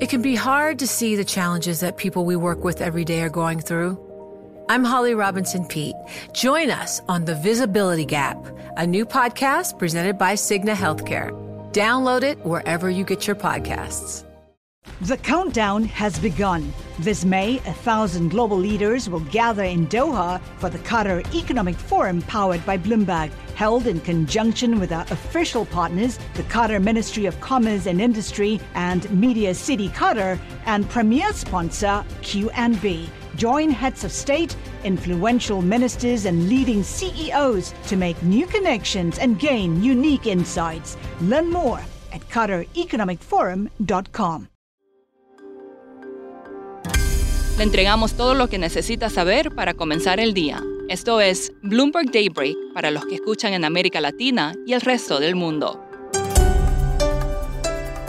It can be hard to see the challenges that people we work with every day are going through. I'm Holly Robinson Pete. Join us on The Visibility Gap, a new podcast presented by Cigna Healthcare. Download it wherever you get your podcasts. The countdown has begun. This May, a thousand global leaders will gather in Doha for the Qatar Economic Forum powered by Bloomberg, held in conjunction with our official partners, the Qatar Ministry of Commerce and Industry and Media City Qatar, and premier sponsor QNB. Join heads of state, influential ministers, and leading CEOs to make new connections and gain unique insights. Learn more at QatarEconomicForum.com. Le entregamos todo lo que necesita saber para comenzar el día. Esto es Bloomberg Daybreak para los que escuchan en América Latina y el resto del mundo.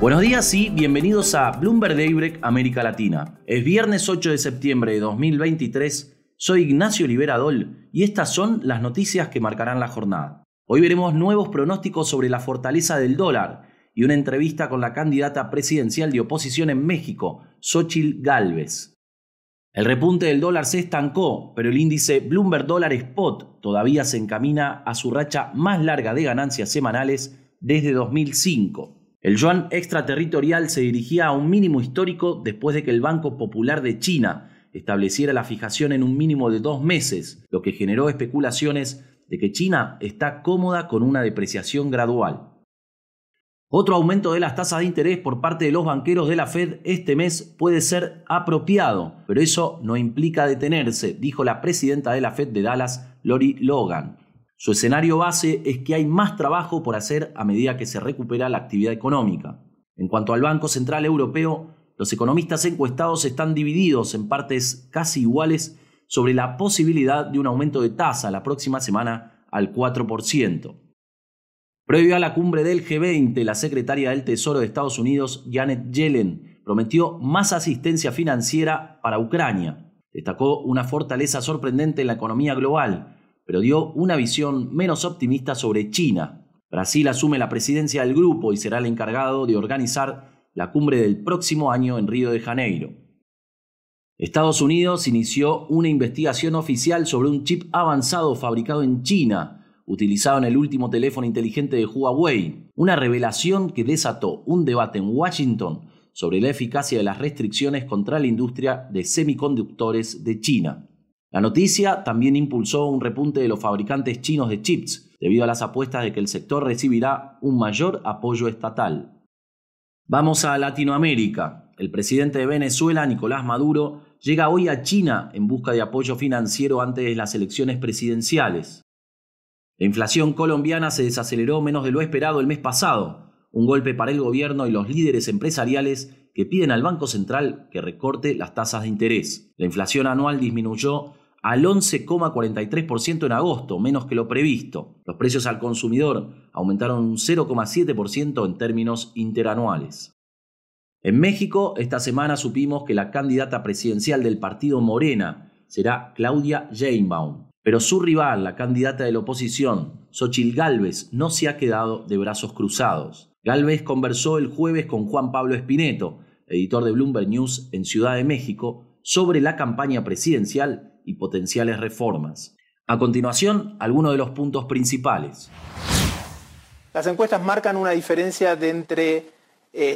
Buenos días y bienvenidos a Bloomberg Daybreak América Latina. Es viernes 8 de septiembre de 2023. Soy Ignacio Liberadol y estas son las noticias que marcarán la jornada. Hoy veremos nuevos pronósticos sobre la fortaleza del dólar y una entrevista con la candidata presidencial de oposición en México, Xochil Gálvez. El repunte del dólar se estancó, pero el índice Bloomberg Dollar Spot todavía se encamina a su racha más larga de ganancias semanales desde 2005. El yuan extraterritorial se dirigía a un mínimo histórico después de que el Banco Popular de China estableciera la fijación en un mínimo de dos meses, lo que generó especulaciones de que China está cómoda con una depreciación gradual. Otro aumento de las tasas de interés por parte de los banqueros de la Fed este mes puede ser apropiado, pero eso no implica detenerse, dijo la presidenta de la Fed de Dallas, Lori Logan. Su escenario base es que hay más trabajo por hacer a medida que se recupera la actividad económica. En cuanto al Banco Central Europeo, los economistas encuestados están divididos en partes casi iguales sobre la posibilidad de un aumento de tasa la próxima semana al 4%. Previo a la cumbre del G20, la secretaria del Tesoro de Estados Unidos, Janet Yellen, prometió más asistencia financiera para Ucrania. Destacó una fortaleza sorprendente en la economía global, pero dio una visión menos optimista sobre China. Brasil asume la presidencia del grupo y será el encargado de organizar la cumbre del próximo año en Río de Janeiro. Estados Unidos inició una investigación oficial sobre un chip avanzado fabricado en China utilizado en el último teléfono inteligente de Huawei, una revelación que desató un debate en Washington sobre la eficacia de las restricciones contra la industria de semiconductores de China. La noticia también impulsó un repunte de los fabricantes chinos de chips, debido a las apuestas de que el sector recibirá un mayor apoyo estatal. Vamos a Latinoamérica. El presidente de Venezuela, Nicolás Maduro, llega hoy a China en busca de apoyo financiero antes de las elecciones presidenciales. La inflación colombiana se desaceleró menos de lo esperado el mes pasado, un golpe para el gobierno y los líderes empresariales que piden al Banco Central que recorte las tasas de interés. La inflación anual disminuyó al 11,43% en agosto, menos que lo previsto. Los precios al consumidor aumentaron un 0,7% en términos interanuales. En México, esta semana supimos que la candidata presidencial del partido Morena será Claudia Sheinbaum. Pero su rival, la candidata de la oposición, Xochil Gálvez, no se ha quedado de brazos cruzados. Gálvez conversó el jueves con Juan Pablo Espineto, editor de Bloomberg News en Ciudad de México, sobre la campaña presidencial y potenciales reformas. A continuación, algunos de los puntos principales. Las encuestas marcan una diferencia de entre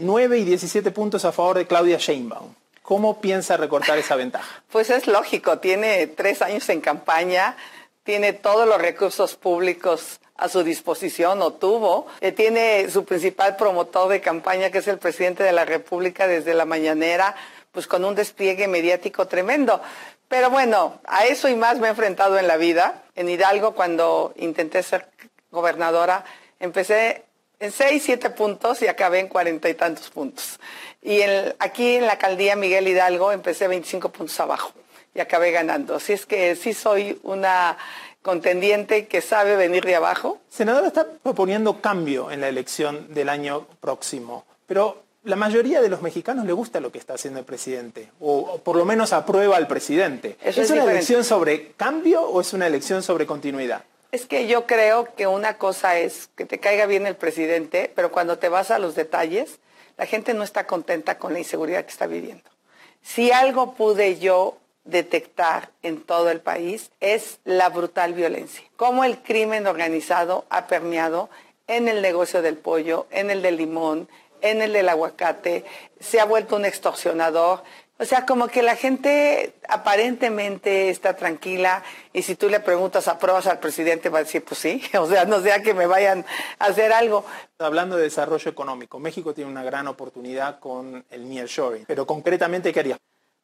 9 eh, y 17 puntos a favor de Claudia Sheinbaum. ¿Cómo piensa recortar esa ventaja? Pues es lógico, tiene tres años en campaña, tiene todos los recursos públicos a su disposición o tuvo. Eh, tiene su principal promotor de campaña, que es el presidente de la República desde la mañanera, pues con un despliegue mediático tremendo. Pero bueno, a eso y más me he enfrentado en la vida. En Hidalgo, cuando intenté ser gobernadora, empecé en seis, siete puntos y acabé en cuarenta y tantos puntos. Y aquí en la alcaldía Miguel Hidalgo empecé 25 puntos abajo y acabé ganando. Así es que sí soy una contendiente que sabe venir de abajo. Senadora está proponiendo cambio en la elección del año próximo, pero la mayoría de los mexicanos le gusta lo que está haciendo el presidente, o, por lo menos aprueba al presidente. ¿Es, una elección sobre cambio o es una elección sobre continuidad? Es que yo creo que una cosa es que te caiga bien el presidente, pero cuando te vas a los detalles, La gente no está contenta con la inseguridad que está viviendo. Si algo pude yo detectar en todo el país es la brutal violencia. Cómo el crimen organizado ha permeado en el negocio del pollo, en el del limón, en el del aguacate, se ha vuelto un extorsionador. O sea, como que la gente aparentemente está tranquila y si tú le preguntas, ¿apruebas al presidente? Va a decir, pues sí, o sea, no sea que me vayan a hacer algo. Hablando de desarrollo económico, México tiene una gran oportunidad con el nearshoring, pero concretamente, ¿qué haría?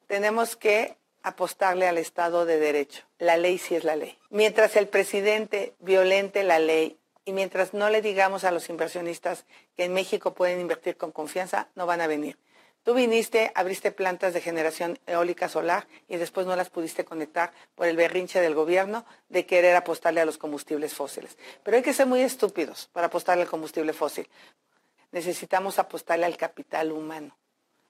Tenemos que apostarle al Estado de Derecho. La ley sí es la ley. Mientras el presidente violente la ley y mientras no le digamos a los inversionistas que en México pueden invertir con confianza, no van a venir. Tú viniste, abriste plantas de generación eólica solar y después no las pudiste conectar por el berrinche del gobierno de querer apostarle a los combustibles fósiles. Pero hay que ser muy estúpidos para apostarle al combustible fósil. Necesitamos apostarle al capital humano.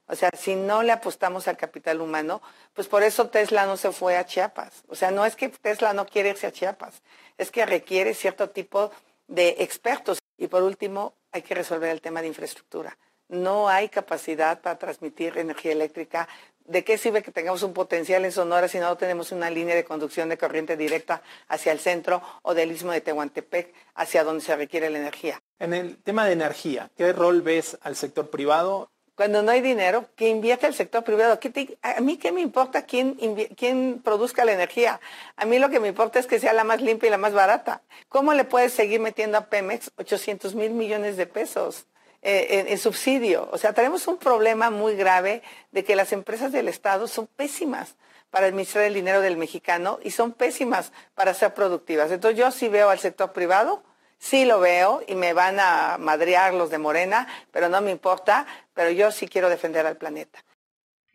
O sea, si no le apostamos al capital humano, pues por eso Tesla no se fue a Chiapas. O sea, no es que Tesla no quiere irse a Chiapas, es que requiere cierto tipo de expertos. Y por último, hay que resolver el tema de infraestructura. No hay capacidad para transmitir energía eléctrica. ¿De qué sirve que tengamos un potencial en Sonora si no tenemos una línea de conducción de corriente directa hacia el centro o del istmo de Tehuantepec hacia donde se requiere la energía? En el tema de energía, ¿qué rol ves al sector privado cuando no hay dinero, que invierte el sector privado. a mí qué me importa quién, quién produzca la energía. A mí lo que me importa es que sea la más limpia y la más barata. ¿Cómo le puedes seguir metiendo a Pemex 800 mil millones de pesos? Eh, en, subsidio. O sea, tenemos un problema muy grave de que las empresas del Estado son pésimas para administrar el dinero del mexicano y son pésimas para ser productivas. Entonces yo sí veo al sector privado Sí lo veo y me van a madrear los de Morena, pero no me importa, pero yo sí quiero defender al planeta.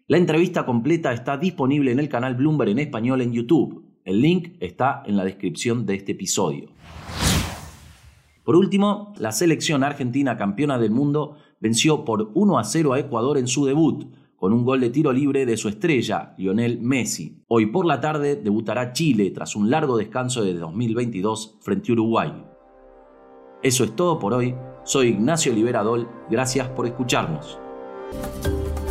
La entrevista completa está disponible en el canal Bloomberg en español en YouTube. El link está en la descripción de este episodio. Por último, la selección argentina campeona del mundo venció por 1 a 0 a Ecuador en su debut, con un gol de tiro libre de su estrella, Lionel Messi. Hoy por la tarde debutará Chile tras un largo descanso de 2022 frente a Uruguay. Eso es todo por hoy. Soy Ignacio Liberadol. Gracias por escucharnos.